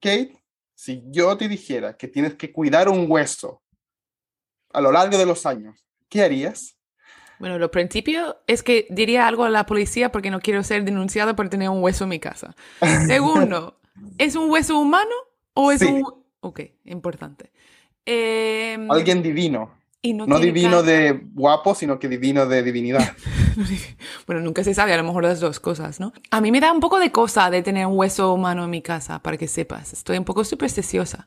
Kate, si yo te dijera que tienes que cuidar un hueso a lo largo de los años, ¿qué harías? Bueno, lo principio es que diría algo a la policía porque no quiero ser denunciado por tener un hueso en mi casa. Segundo, ¿es un hueso humano o es un... Ok, importante. Em, Alguien divino. no, divino de guapo, sino que divino de divinidad. bueno, nunca se sabe, a lo mejor las dos cosas, ¿no? A mí me da un poco de cosa de tener un hueso humano en mi casa, para que sepas. Estoy un poco supersticiosa.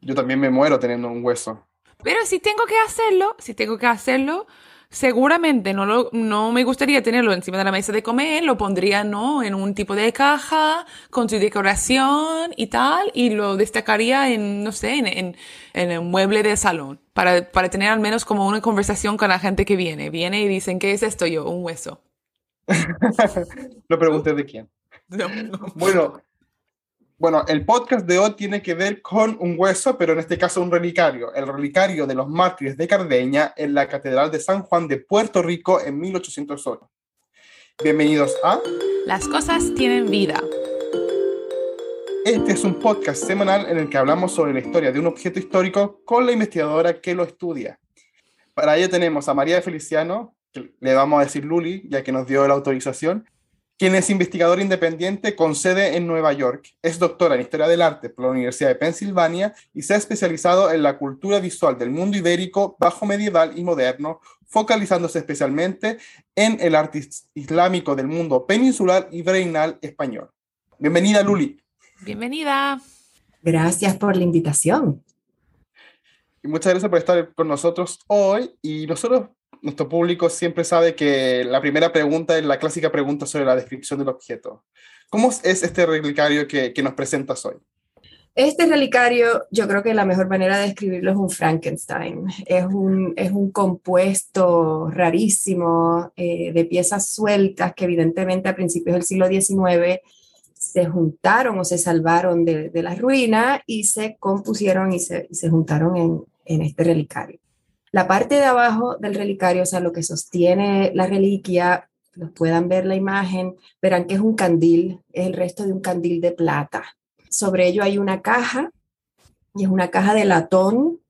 Yo también me muero teniendo un hueso. Pero si tengo que hacerlo, si tengo que hacerlo, seguramente no, lo, no me gustaría tenerlo encima de la mesa de comer, lo pondría ¿no? en un tipo de caja con su decoración y tal, y lo destacaría en, no sé, en, en, en un mueble de salón, para, para, tener al menos como una conversación con la gente que viene. Viene y dicen, ¿qué es esto yo? Un hueso. no pregunté de quién. Bueno, bueno, el podcast de hoy tiene que ver con un hueso, pero en este caso un relicario, el relicario de los mártires de Cardeña en la Catedral de San Juan de Puerto Rico en 1808. Bienvenidos a Las cosas tienen vida. Este es un podcast semanal en el que hablamos sobre la historia de un objeto histórico con la investigadora que lo estudia. Para ello tenemos a María Feliciano, que le vamos a decir Luli, ya que nos dio la autorización, quien es investigador independiente con sede en Nueva York. Es doctora en Historia del Arte por la Universidad de Pensilvania y se ha especializado en la cultura visual del mundo ibérico, bajo medieval y moderno, focalizándose especialmente en el arte islámico del mundo peninsular y reinal español. Bienvenida, Luli. Bienvenida. Gracias por la invitación. Y muchas gracias por estar con nosotros hoy. Y nosotros nuestro público siempre sabe que la primera pregunta es la clásica pregunta sobre la descripción del objeto. ¿Cómo es este relicario que, que nos presentas hoy? Este relicario, yo creo que la mejor manera de describirlo es un Frankenstein. Es un, es un compuesto rarísimo eh, de piezas sueltas que evidentemente a principios del siglo XIX se juntaron o se salvaron de, de la ruina y se compusieron y se, se juntaron en, en este relicario. La parte de abajo del relicario, o sea, lo que sostiene la reliquia, los puedan ver la imagen, verán que es un candil, es el resto de un candil de plata. Sobre ello hay una caja, y es una caja de latón,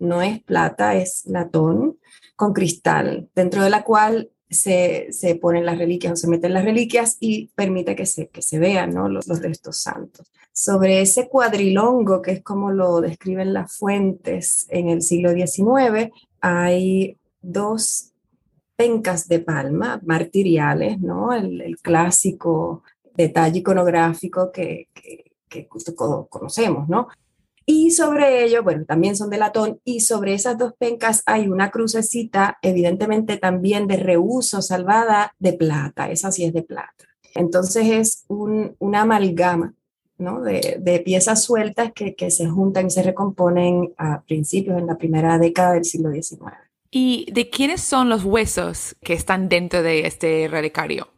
no es plata, es latón, con cristal, dentro de la cual se, se, ponen las reliquias o se meten las reliquias y permite que se, que se vean ¿no? los, los, restos santos. Sobre ese cuadrilongo, que es como lo describen las fuentes en el siglo XIX, hay dos pencas de palma martiriales, ¿no? el, el clásico detalle iconográfico que, que, que conocemos, ¿no? Y sobre ello, bueno, también son de latón, y sobre esas dos pencas hay una crucecita, evidentemente también de reuso salvada de plata, esa sí es de plata. Entonces es un, una amalgama ¿no? de, de, piezas sueltas que, que se juntan y se recomponen a principios, en la primera década del siglo XIX. ¿Y de quiénes son los huesos que están dentro de este relicario?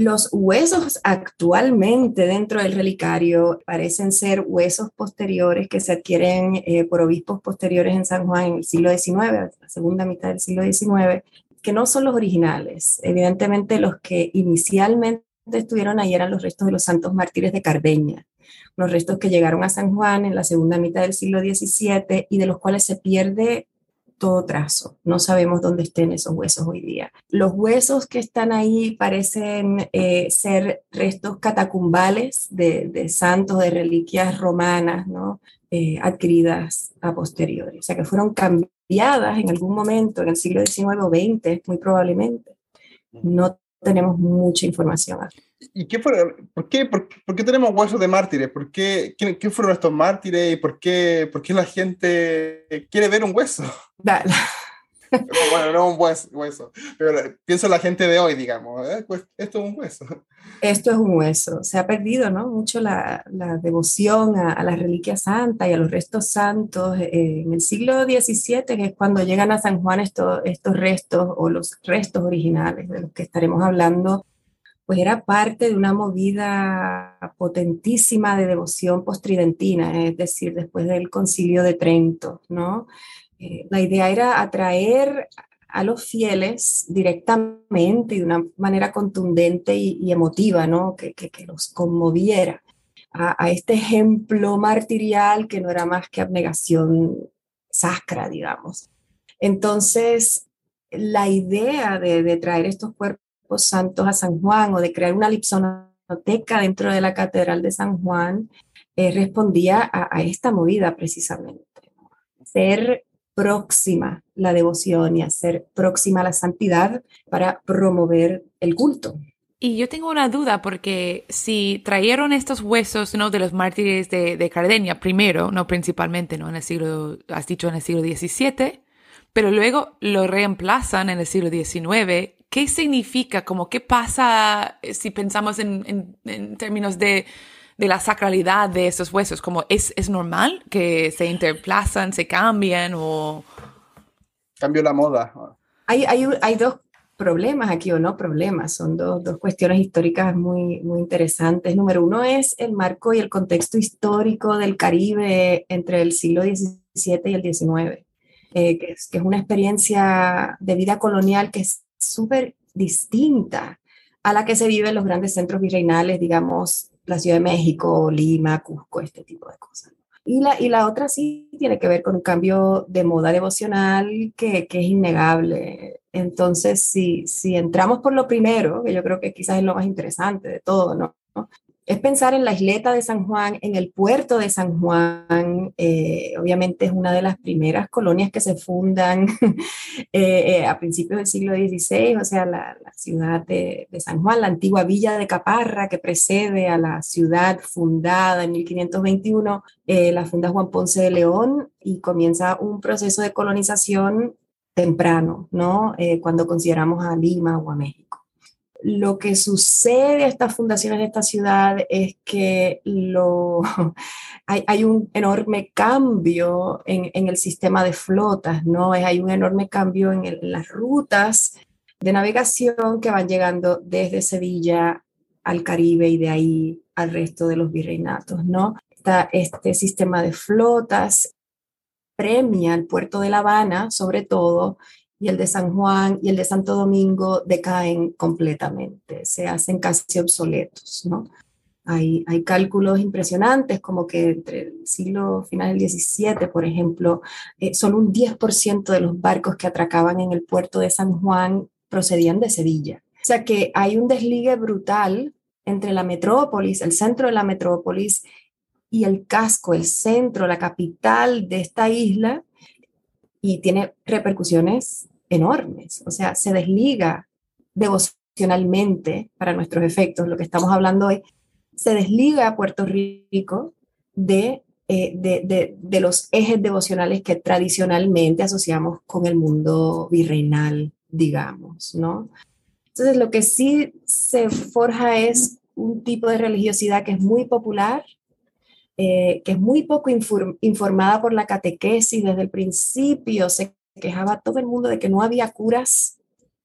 Los huesos actualmente dentro del relicario parecen ser huesos posteriores que se adquieren eh, por obispos posteriores en San Juan en el siglo XIX, la segunda mitad del siglo XIX, que no son los originales. Evidentemente los que inicialmente estuvieron ahí eran los restos de los santos mártires de Cardeña, los restos que llegaron a San Juan en la segunda mitad del siglo XVII y de los cuales se pierde todo trazo. No sabemos dónde estén esos huesos hoy día. Los huesos que están ahí parecen eh, ser restos catacumbales de, de, santos, de reliquias romanas, ¿no? Eh, adquiridas a posteriori. O sea, que fueron cambiadas en algún momento, en el siglo XIX o XX, muy probablemente. No tenemos mucha información. ¿Y qué fue, por, qué, por, por, qué tenemos huesos de mártires? ¿Por qué, qué, qué fueron estos mártires y por qué, por qué la gente quiere ver un hueso? Dale. Bueno, no un hueso, pero pienso en la gente de hoy, digamos, ¿eh? pues esto es un hueso. Esto es un hueso. Se ha perdido, ¿no? Mucho la, devoción a, a, la reliquia santa y a los restos santos. Eh, en el siglo XVII, que es cuando llegan a San Juan estos restos o los restos originales de los que estaremos hablando, pues era parte de una movida potentísima de devoción postridentina, es decir, después del concilio de Trento, ¿no? Eh, la idea era atraer a los fieles directamente y de una manera contundente y, emotiva, ¿no? Que, los conmoviera. a, este ejemplo martirial que no era más que abnegación sacra, digamos. Entonces, la idea de, traer estos cuerpos santos a San Juan o de crear una lipsonoteca dentro de la Catedral de San Juan eh, respondía a, esta movida precisamente. Ser próxima la devoción y hacer próxima la santidad para promover el culto. Y yo tengo una duda porque si trajeron estos huesos ¿no? de los mártires de, de Cardenia primero, no principalmente, ¿no? En el siglo, has dicho en el siglo XVII, pero luego lo reemplazan en el siglo XIX, ¿qué significa? Como, ¿Qué pasa eh, si pensamos en, en, términos de, de, la sacralidad de esos huesos? Como, ¿es, ¿Es normal que se interplazan, se cambian o...? Cambio la moda. Hay, hay, hay dos problemas aquí o no problemas, son dos, dos, cuestiones históricas muy, muy interesantes. Número uno es el marco y el contexto histórico del Caribe entre el siglo XVII y el XIX, eh, que, es, que es una experiencia de vida colonial que es súper distinta a la que se vive en los grandes centros virreinales, digamos, la Ciudad de México, Lima, Cusco, este tipo de cosas. Y la, y la otra sí tiene que ver con un cambio de moda devocional que, que es innegable. Entonces, si, si entramos por lo primero, que yo creo que quizás es lo más interesante de todo, ¿no? Es pensar en la isleta de San Juan, en el puerto de San Juan. Eh, obviamente es una de las primeras colonias que se fundan eh, eh, a principios del siglo XVI, o sea, la, ciudad de, San Juan, la antigua villa de Caparra que precede a la ciudad fundada en 1521, la funda Juan Ponce de León y comienza un proceso de colonización temprano, ¿no? cuando consideramos a Lima o a México lo que sucede a estas fundaciones de esta ciudad es que lo, hay, un enorme cambio en, el sistema de flotas, ¿no? Hay un enorme cambio en, las rutas de navegación que van llegando desde Sevilla al Caribe y de ahí al resto de los virreinatos, ¿no? Está este sistema de flotas premia al puerto de La Habana, sobre todo, y el de San Juan y el de Santo Domingo decaen completamente, se hacen casi obsoletos, ¿no? Hay, hay cálculos impresionantes como que entre el siglo final del XVII, por ejemplo, eh, solo un 10% de los barcos que atracaban en el puerto de San Juan procedían de Sevilla. O sea que hay un desligue brutal entre la metrópolis, el centro de la metrópolis y el casco, el centro, la capital de esta isla, y tiene repercusiones enormes. O sea, se desliga devocionalmente para nuestros efectos, lo que estamos hablando hoy, se desliga Puerto Rico de, eh, de, de, los ejes devocionales que tradicionalmente asociamos con el mundo virreinal, digamos, ¿no? Entonces, lo que sí se forja es un tipo de religiosidad que es muy popular, eh, que es muy poco informada por la catequesis desde el principio, se quejaba todo el mundo de que no había curas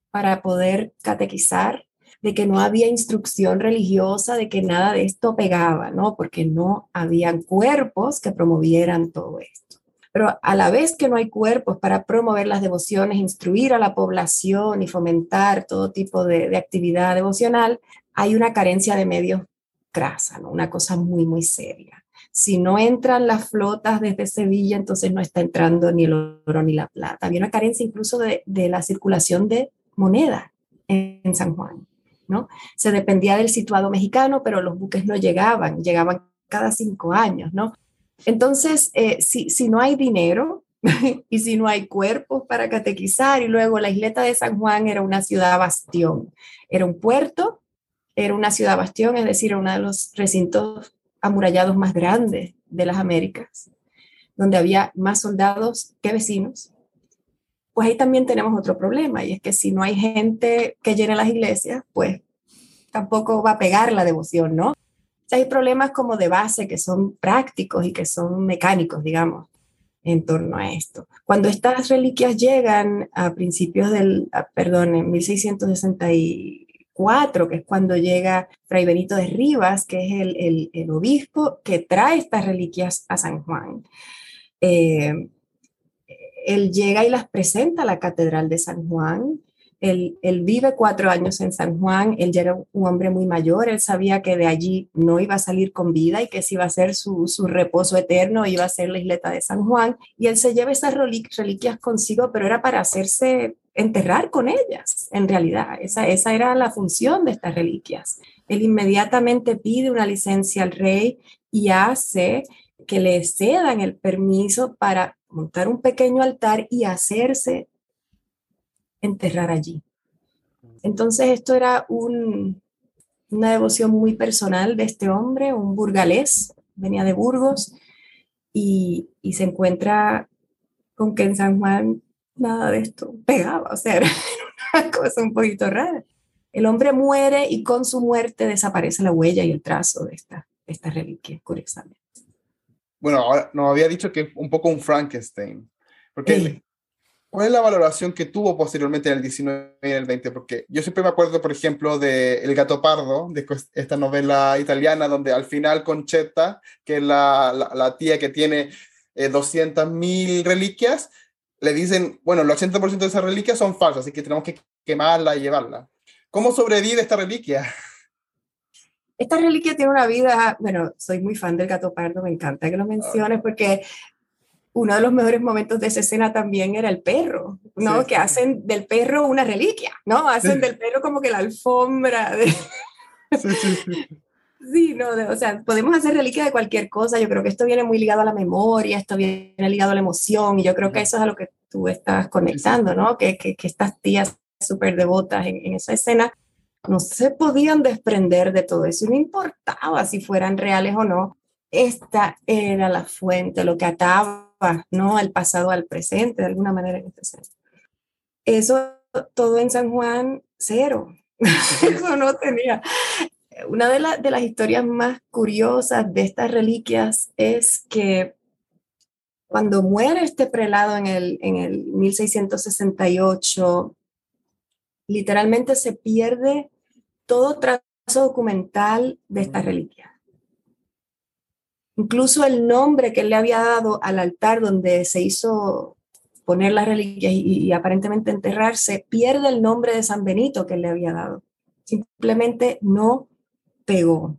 para poder catequizar, de que no había instrucción religiosa, de que nada de esto pegaba, ¿no? Porque no habían cuerpos que promovieran todo esto. Pero a la vez que no hay cuerpos para promover las devociones, instruir a la población y fomentar todo tipo de, de actividad devocional, hay una carencia de medios crasa, ¿no? Una cosa muy, muy seria. Si no entran las flotas desde Sevilla, entonces no está entrando ni el oro ni la plata. Había una carencia incluso de, la circulación de moneda en, San Juan. ¿no? Se dependía del situado mexicano, pero los buques no llegaban, llegaban cada cinco años. ¿no? Entonces, eh, si, si no hay dinero, y si no hay cuerpos para catequizar, y luego la isleta de San Juan era una ciudad bastión, era un puerto, era una ciudad bastión, es decir, uno de los recintos amurallados más grandes de las Américas, donde había más soldados que vecinos, pues ahí también tenemos otro problema, y es que si no hay gente que llene las iglesias, pues tampoco va a pegar la devoción, ¿no? hay problemas como de base que son prácticos y que son mecánicos, digamos, en torno a esto. Cuando estas reliquias llegan a principios del, perdón, en 1660 que es cuando llega Fray Benito de Rivas, que es el, el, obispo que trae estas reliquias a San Juan. Eh, él llega y las presenta a la Catedral de San Juan. Él, vive cuatro años en San Juan, él ya era un hombre muy mayor, él sabía que de allí no iba a salir con vida y que si iba a ser su, su reposo eterno, iba a ser la isleta de San Juan. Y él se lleva esas reliquias consigo, pero era para hacerse enterrar con ellas, en realidad. Esa, esa era la función de estas reliquias. Él inmediatamente pide una licencia al rey y hace que le cedan el permiso para montar un pequeño altar y hacerse enterrar allí. Entonces esto era una devoción muy personal de este hombre, un burgalés, venía de Burgos y, se encuentra con que en San Juan nada de esto pegaba, o sea, era una cosa un poquito rara. El hombre muere y con su muerte desaparece la huella y el trazo de esta, esta reliquia, curiosamente. Bueno, nos había dicho que es un poco un Frankenstein. Porque ¿Cuál es la valoración que tuvo posteriormente en el 19 y en el 20? Porque yo siempre me acuerdo, por ejemplo, de El gato pardo, de esta novela italiana, donde al final Conchetta, que es la, la, tía que tiene eh, 200.000 reliquias, le dicen, bueno, el 80% de esas reliquias son falsas, así que tenemos que quemarla y llevarla. ¿Cómo sobrevive esta reliquia? Esta reliquia tiene una vida, bueno, soy muy fan del gato pardo, me encanta que lo menciones porque uno de los mejores momentos de esa escena también era el perro, ¿no? que hacen del perro una reliquia, ¿no? Hacen del perro como que la alfombra. De... Sí, sí, sí. no, o sea, podemos hacer reliquia de cualquier cosa. Yo creo que esto viene muy ligado a la memoria, esto viene ligado a la emoción, y yo creo que eso es a lo que tú estás conectando, ¿no? Que, que, que estas tías súper devotas en, en esa escena no se podían desprender de todo eso, no importaba si fueran reales o no. Esta era la fuente, lo que ataba ¿no? Al pasado al presente, de alguna manera en este Eso todo en San Juan, cero. Eso no tenía. Una de, de las historias más curiosas de estas reliquias es que cuando muere este prelado en el, en el 1668, literalmente se pierde todo trazo documental de esta reliquia. Incluso el nombre que él le había dado al altar donde se hizo poner las reliquias y, aparentemente enterrarse, pierde el nombre de San Benito que él le había dado. Simplemente no pegó.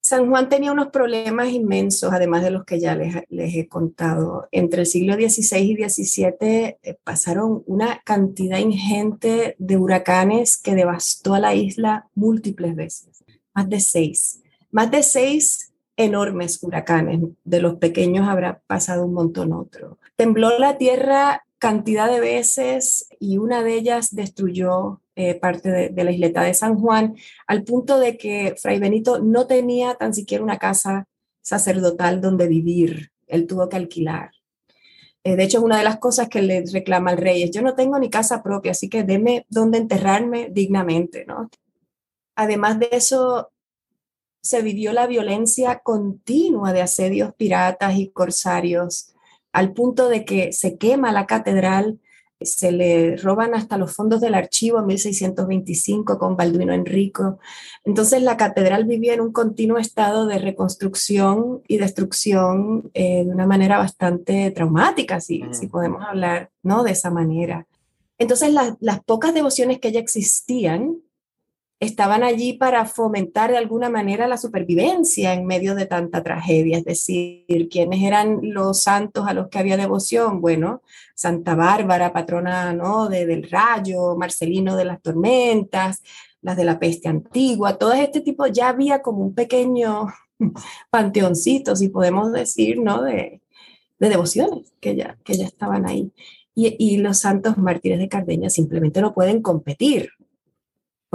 San Juan tenía unos problemas inmensos, además de los que ya les, les he contado. Entre el siglo XVI y XVII eh, pasaron una cantidad ingente de huracanes que devastó a la isla múltiples veces, más de seis. Más de seis enormes huracanes, de los pequeños habrá pasado un montón otro. Tembló la tierra cantidad de veces y una de ellas destruyó eh, parte de, la isleta de San Juan, al punto de que Fray Benito no tenía tan siquiera una casa sacerdotal donde vivir, él tuvo que alquilar. Eh, de hecho, es una de las cosas que le reclama al rey, es yo no tengo ni casa propia, así que deme donde enterrarme dignamente, ¿no? Además de eso, se vivió la violencia continua de asedios piratas y corsarios, al punto de que se quema la catedral, se le roban hasta los fondos del archivo en 1625 con Balduino Enrico. Entonces la catedral vivía en un continuo estado de reconstrucción y destrucción eh, de una manera bastante traumática, si, si podemos hablar ¿no? de esa manera. Entonces las pocas devociones que ya existían estaban allí para fomentar de alguna manera la supervivencia en medio de tanta tragedia, es decir, ¿quiénes eran los santos a los que había devoción? Bueno, Santa Bárbara, patrona ¿no? de, del rayo, Marcelino de las tormentas, las de la peste antigua, todo este tipo, ya había como un pequeño panteoncito, si podemos decir, ¿no? de, de devociones que ya, que ya estaban ahí. Y, y, los santos mártires de Cardeña simplemente no pueden competir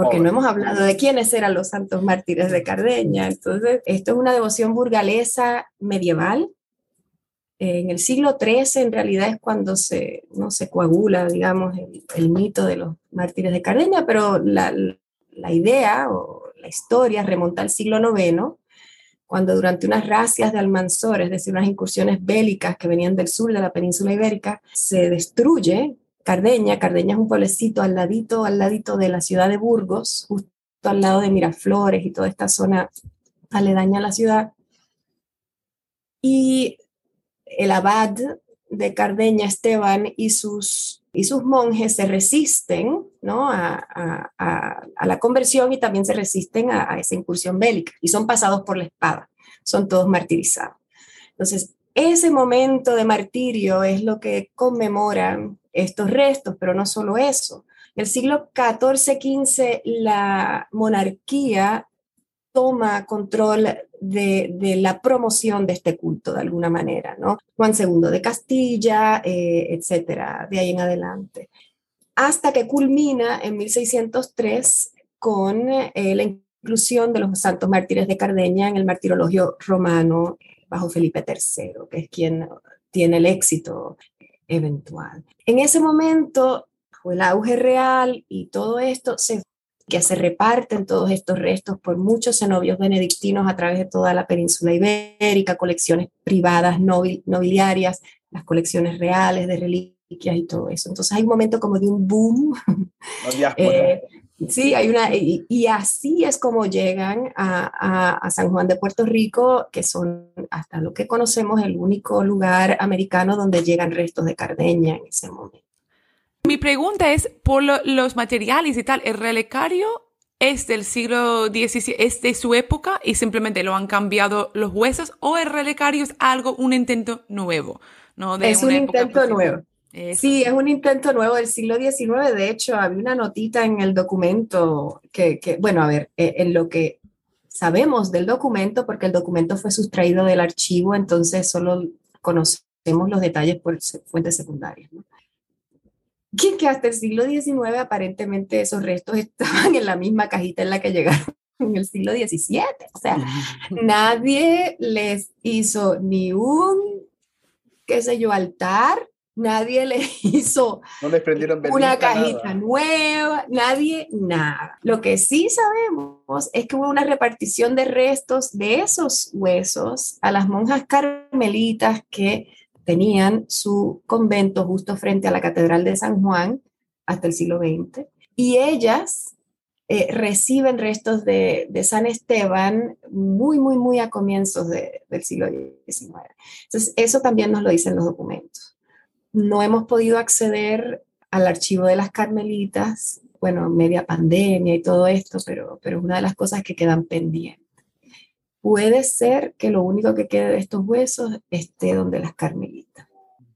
porque no hemos hablado de quiénes eran los santos mártires de Cardeña. Entonces, esto es una devoción burgalesa medieval. En el siglo XIII, en realidad, es cuando se, no se coagula, digamos, el, mito de los mártires de Cardeña, pero la, la idea o la historia remonta al siglo IX, cuando durante unas racias de Almanzor, es decir, unas incursiones bélicas que venían del sur de la península ibérica, se destruye Cardeña. Cardeña es un pueblecito al ladito, al ladito de la ciudad de Burgos, justo al lado de Miraflores y toda esta zona aledaña a la ciudad. Y el abad de Cardeña, Esteban, y sus y sus monjes se resisten ¿no? a, la conversión y también se resisten a, esa incursión bélica y son pasados por la espada, son todos martirizados. Entonces, ese momento de martirio es lo que conmemoran estos restos, pero no solo eso. En el siglo XIV-XV la monarquía toma control de, la promoción de este culto de alguna manera, ¿no? Juan II de Castilla, eh, etcétera, de ahí en adelante. Hasta que culmina en 1603 con eh, la inclusión de los santos mártires de Cardeña en el martirologio romano bajo Felipe III, que es quien tiene el éxito eventual. En ese momento, el auge real y todo esto se que se reparten todos estos restos por muchos cenobios benedictinos a través de toda la península ibérica, colecciones privadas nobiliarias, las colecciones reales de reliquias y todo eso. Entonces hay un momento como de un boom. Eh, sí, hay una, y, así es como llegan a, a, San Juan de Puerto Rico, que son hasta lo que conocemos el único lugar americano donde llegan restos de Cardeña en ese momento. Mi pregunta es, por los materiales y tal, ¿el relicario es del siglo XVII, es de su época y simplemente lo han cambiado los huesos o el relicario es algo, un intento nuevo? ¿no? es un intento nuevo. Sí, es un intento nuevo del siglo XIX. De hecho, había una notita en el documento que, que bueno, a ver, eh, en lo que sabemos del documento, porque el documento fue sustraído del archivo, entonces solo conocemos los detalles por fuentes secundarias. ¿no? que, hasta el siglo XIX aparentemente esos restos estaban en la misma cajita en la que llegaron en el siglo XVII. O sea, nadie les hizo ni un, qué sé yo, altar, nadie les hizo una cajita nueva, nadie, nada. Lo que sí sabemos es que hubo una repartición de restos de esos huesos a las monjas carmelitas que tenían su convento justo frente a la Catedral de San Juan hasta el siglo XX, y ellas eh, reciben restos de, San Esteban muy, muy, muy a comienzos del siglo XIX. Entonces, eso también nos lo dicen los documentos. No hemos podido acceder al archivo de las Carmelitas, bueno, media pandemia y todo esto, pero, pero una de las cosas que quedan pendientes puede ser que lo único que quede de estos huesos esté donde las carmelitas.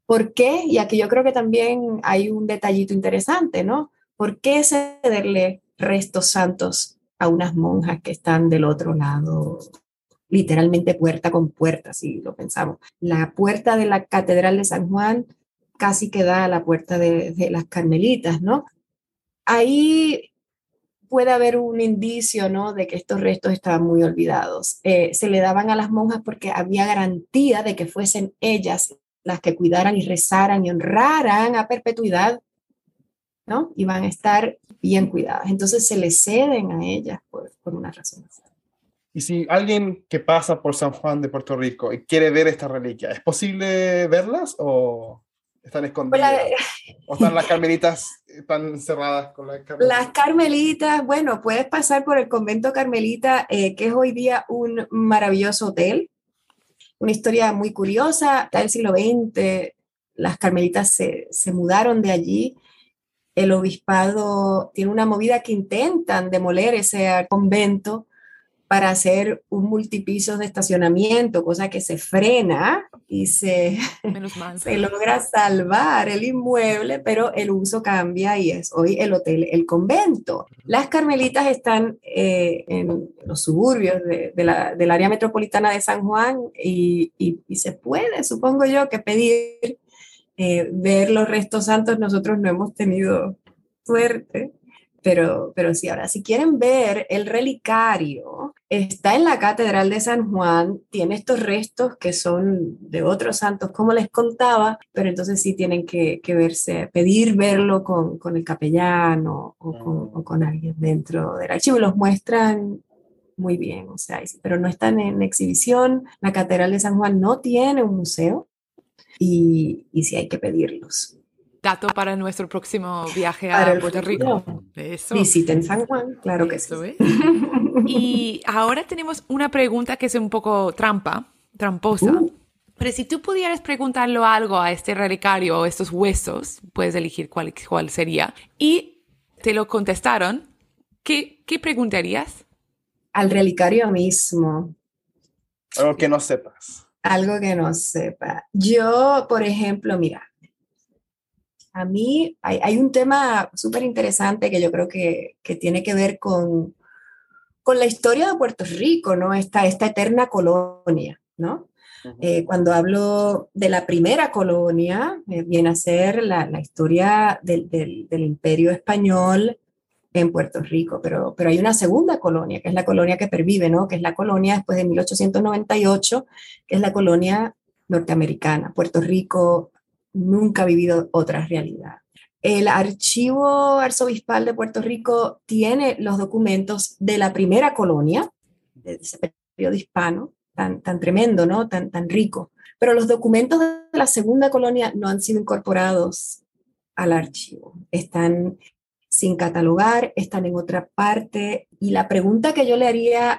¿Por qué? Y aquí yo creo que también hay un detallito interesante, ¿no? ¿Por qué cederle restos santos a unas monjas que están del otro lado, literalmente puerta con puerta, si lo pensamos? La puerta de la Catedral de San Juan casi que da a la puerta de, las carmelitas, ¿no? Ahí puede haber un indicio ¿no? de que estos restos estaban muy olvidados. Eh, se le daban a las monjas porque había garantía de que fuesen ellas las que cuidaran y rezaran y honraran a perpetuidad, ¿no? Y van a estar bien cuidadas. Entonces se le ceden a ellas por, por una razón. Y si alguien que pasa por San Juan de Puerto Rico y quiere ver esta reliquia, ¿es posible verlas o...? Están escondidas. ¿O están las carmelitas están cerradas con las carmelitas? Las carmelitas, bueno, puedes pasar por el convento carmelita, eh, que es hoy día un maravilloso hotel. Una historia muy curiosa, está el siglo XX, las carmelitas se, se mudaron de allí. El obispado tiene una movida que intentan demoler ese convento para hacer un multipiso de estacionamiento, cosa que se frena y se, se logra salvar el inmueble, pero el uso cambia y es hoy el hotel, el convento. Las carmelitas están eh, en los suburbios de, la, del área metropolitana de San Juan y, y, se puede, supongo yo, que pedir eh, ver los restos santos. Nosotros no hemos tenido suerte pero, pero sí, ahora, si quieren ver el relicario, está en la Catedral de San Juan, tiene estos restos que son de otros santos, como les contaba, pero entonces sí tienen que, que verse, pedir verlo con, con el capellano o con, o con, alguien dentro del archivo. Los muestran muy bien, o sea, pero no están en exhibición. La Catedral de San Juan no tiene un museo y, y sí hay que pedirlos dato para nuestro próximo viaje a Puerto Rico. Eso. Visiten San Juan, claro que sí. Y ahora tenemos una pregunta que es un poco trampa, tramposa. Uh. Pero si tú pudieras preguntarlo algo a este relicario o estos huesos, puedes elegir cuál, cuál sería, y te lo contestaron, ¿qué, qué preguntarías? Al relicario mismo. Algo que no sepas. Algo que no sepa. Yo, por ejemplo, mira, a mí hay, hay un tema súper interesante que yo creo que, que tiene que ver con, con la historia de Puerto Rico, ¿no? Esta, esta eterna colonia, ¿no? Eh, cuando hablo de la primera colonia, eh, viene a ser la, la historia del, del, del, imperio español en Puerto Rico, pero, pero hay una segunda colonia, que es la colonia que pervive, ¿no? Que es la colonia después de 1898, que es la colonia norteamericana. Puerto Rico nunca ha vivido otra realidad. El archivo arzobispal de Puerto Rico tiene los documentos de la primera colonia, de ese periodo hispano, tan, tan tremendo, ¿no? Tan, tan rico. Pero los documentos de la segunda colonia no han sido incorporados al archivo. Están sin catalogar, están en otra parte. Y la pregunta que yo le haría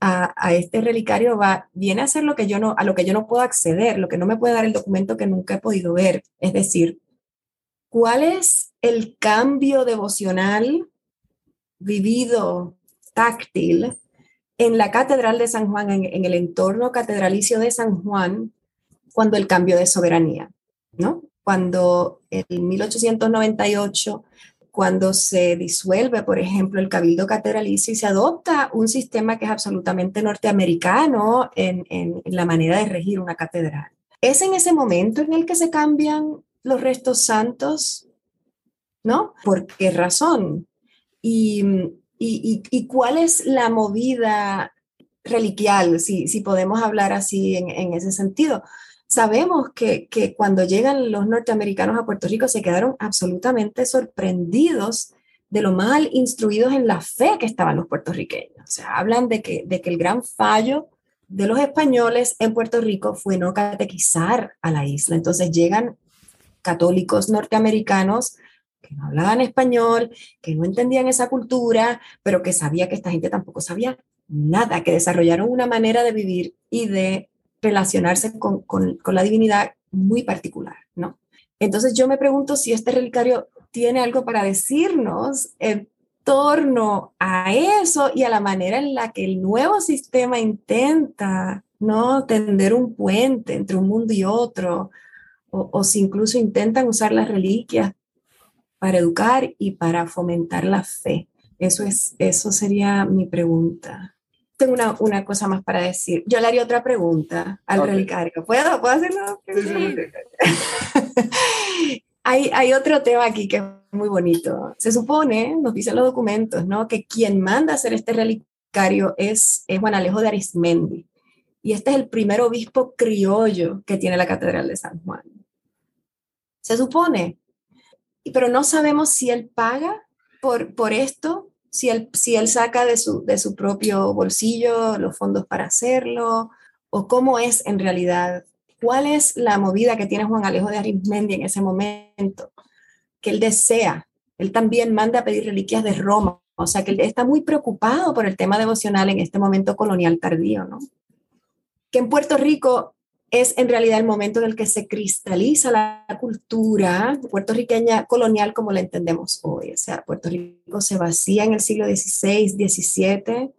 a, este relicario va, viene a ser lo que yo no, a lo que yo no puedo acceder, lo que no me puede dar el documento que nunca he podido ver. Es decir, ¿cuál es el cambio devocional vivido, táctil, en la Catedral de San Juan, en, en, el entorno catedralicio de San Juan, cuando el cambio de soberanía, ¿no? Cuando en 1898, cuando se disuelve, por ejemplo, el cabildo catedralicio y se adopta un sistema que es absolutamente norteamericano en, la manera de regir una catedral. Es en ese momento en el que se cambian los restos santos, ¿no? ¿Por qué razón? Y y, cuál es la movida reliquial, si, podemos hablar así en ese sentido. Sabemos que, que, cuando llegan los norteamericanos a Puerto Rico se quedaron absolutamente sorprendidos de lo mal instruidos en la fe que estaban los puertorriqueños. O sea, hablan de que, de que el gran fallo de los españoles en Puerto Rico fue no catequizar a la isla. Entonces llegan católicos norteamericanos que no hablaban español, que no entendían esa cultura, pero que sabía que esta gente tampoco sabía nada, que desarrollaron una manera de vivir y de relacionarse con, con, la divinidad muy particular, ¿no? Entonces yo me pregunto si este relicario tiene algo para decirnos en torno a eso y a la manera en la que el nuevo sistema intenta, ¿no? Tender un puente entre un mundo y otro, o, o si incluso intentan usar las reliquias para educar y para fomentar la fe. Eso, es, eso sería mi pregunta. Tengo una, una cosa más para decir. Yo le haría otra pregunta al okay. relicario. ¿Puedo, ¿Puedo hacerlo? Sí, sí. hay, hay otro tema aquí que es muy bonito. Se supone, nos dicen los documentos, ¿no? que quien manda a hacer este relicario es, es Juan Alejo de Arismendi. Y este es el primer obispo criollo que tiene la Catedral de San Juan. Se supone pero no sabemos si él paga por, por esto, si él, si él saca de su, de su propio bolsillo los fondos para hacerlo, o cómo es en realidad, cuál es la movida que tiene Juan Alejo de Arismendi en ese momento, que él desea. Él también manda a pedir reliquias de Roma, o sea que él está muy preocupado por el tema devocional en este momento colonial tardío, ¿no? Que en Puerto Rico es en realidad el momento en el que se cristaliza la cultura puertorriqueña colonial como la entendemos hoy. O sea, Puerto Rico se vacía en el siglo XVI, XVII,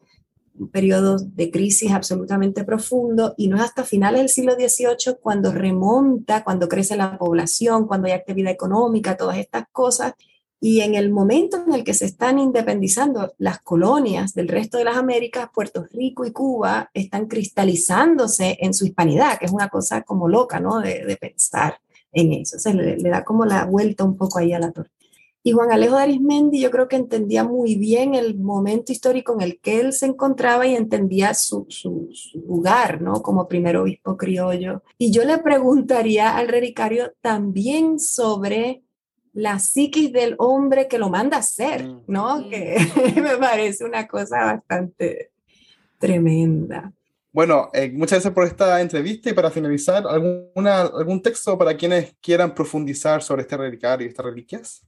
un periodo de crisis absolutamente profundo, y no es hasta finales del siglo XVIII cuando remonta, cuando crece la población, cuando hay actividad económica, todas estas cosas, y en el momento en el que se están independizando las colonias del resto de las Américas, Puerto Rico y Cuba están cristalizándose en su hispanidad, que es una cosa como loca, ¿no? De, pensar en eso. O sea, le, le, da como la vuelta un poco ahí a la torre. Y Juan Alejo de Arismendi yo creo que entendía muy bien el momento histórico en el que él se encontraba y entendía su, su, su lugar, ¿no? Como primer obispo criollo. Y yo le preguntaría al relicario también sobre la psiquis del hombre que lo manda a hacer, ¿no? Que me parece una cosa bastante tremenda. Bueno, eh, muchas gracias por esta entrevista y para finalizar, ¿alguna, ¿algún texto para quienes quieran profundizar sobre este relicario y estas reliquias?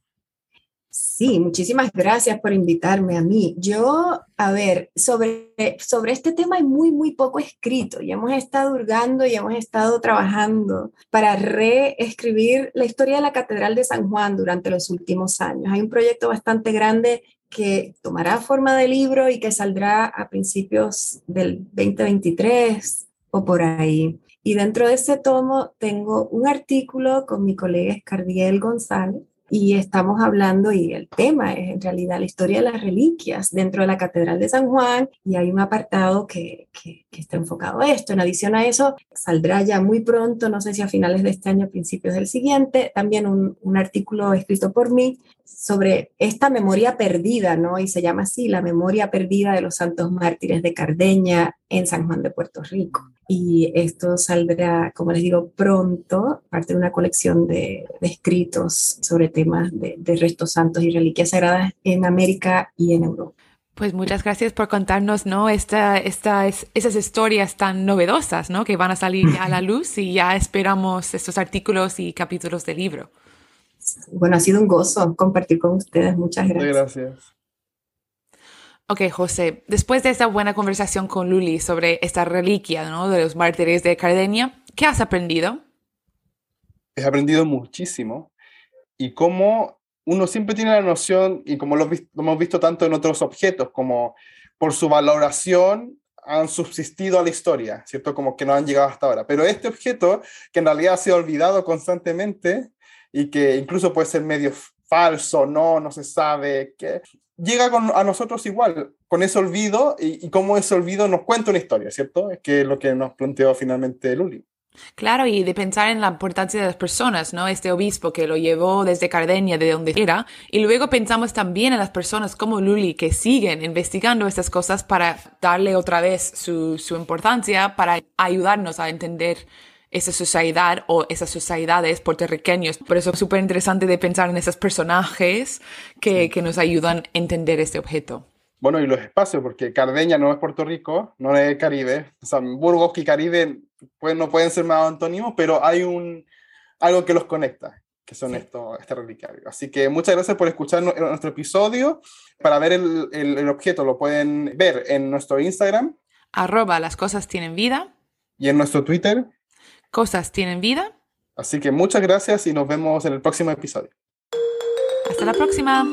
Sí, muchísimas gracias por invitarme a mí. Yo, a ver, sobre, sobre este tema hay muy, muy poco escrito y hemos estado hurgando y hemos estado trabajando para reescribir la historia de la Catedral de San Juan durante los últimos años. Hay un proyecto bastante grande que tomará forma de libro y que saldrá a principios del 2023 o por ahí. Y dentro de ese tomo tengo un artículo con mi colega Escardiel González y estamos hablando, y el tema es en realidad la historia de las reliquias dentro de la Catedral de San Juan, y hay un apartado que, que, está enfocado a esto. En adición a eso, saldrá ya muy pronto, no sé si a finales de este año, principios del siguiente, también un, un artículo escrito por mí sobre esta memoria perdida, ¿no? Y se llama así, la memoria perdida de los santos mártires de Cardeña en San Juan de Puerto Rico y esto saldrá, como les digo, pronto, parte de una colección de, escritos sobre temas de, restos santos y reliquias sagradas en América y en Europa. Pues muchas gracias por contarnos, ¿no? Esta, esta, esas historias tan novedosas, ¿no? Que van a salir a la luz y ya esperamos estos artículos y capítulos del libro. Bueno, ha sido un gozo compartir con ustedes. Muchas gracias. gracias. Ok, José, después de esta buena conversación con Luli sobre esta reliquia ¿no? de los mártires de Cardenia, ¿qué has aprendido? He aprendido muchísimo y cómo uno siempre tiene la noción, y como lo, hemos visto tanto en otros objetos, como por su valoración han subsistido a la historia, ¿cierto? Como que no han llegado hasta ahora. Pero este objeto, que en realidad ha sido olvidado constantemente y que incluso puede ser medio falso, no, no se sabe, qué, llega a nosotros igual, con ese olvido y, cómo ese olvido nos cuenta una historia, ¿cierto? Es que lo que nos planteó finalmente Luli. Claro, y de pensar en la importancia de las personas, ¿no? Este obispo que lo llevó desde Cardeña, de donde era, y luego pensamos también en las personas como Luli que siguen investigando estas cosas para darle otra vez su, su importancia, para ayudarnos a entender esa sociedad o esas sociedades puertorriqueños. Por eso es súper interesante de pensar en esos personajes que, que, nos ayudan a entender este objeto. Bueno, y los espacios, porque Cardeña no es Puerto Rico, no es Caribe. O sea, Burgos y Caribe pues, no pueden ser más antónimos, pero hay un, algo que los conecta, que son estos, este reliquiario. Así que muchas gracias por escuchar nuestro episodio. Para ver el, el, el objeto lo pueden ver en nuestro Instagram. Arroba las cosas tienen vida. Y en nuestro Twitter cosas tienen vida. Así que muchas gracias y nos vemos en el próximo episodio. Hasta la próxima.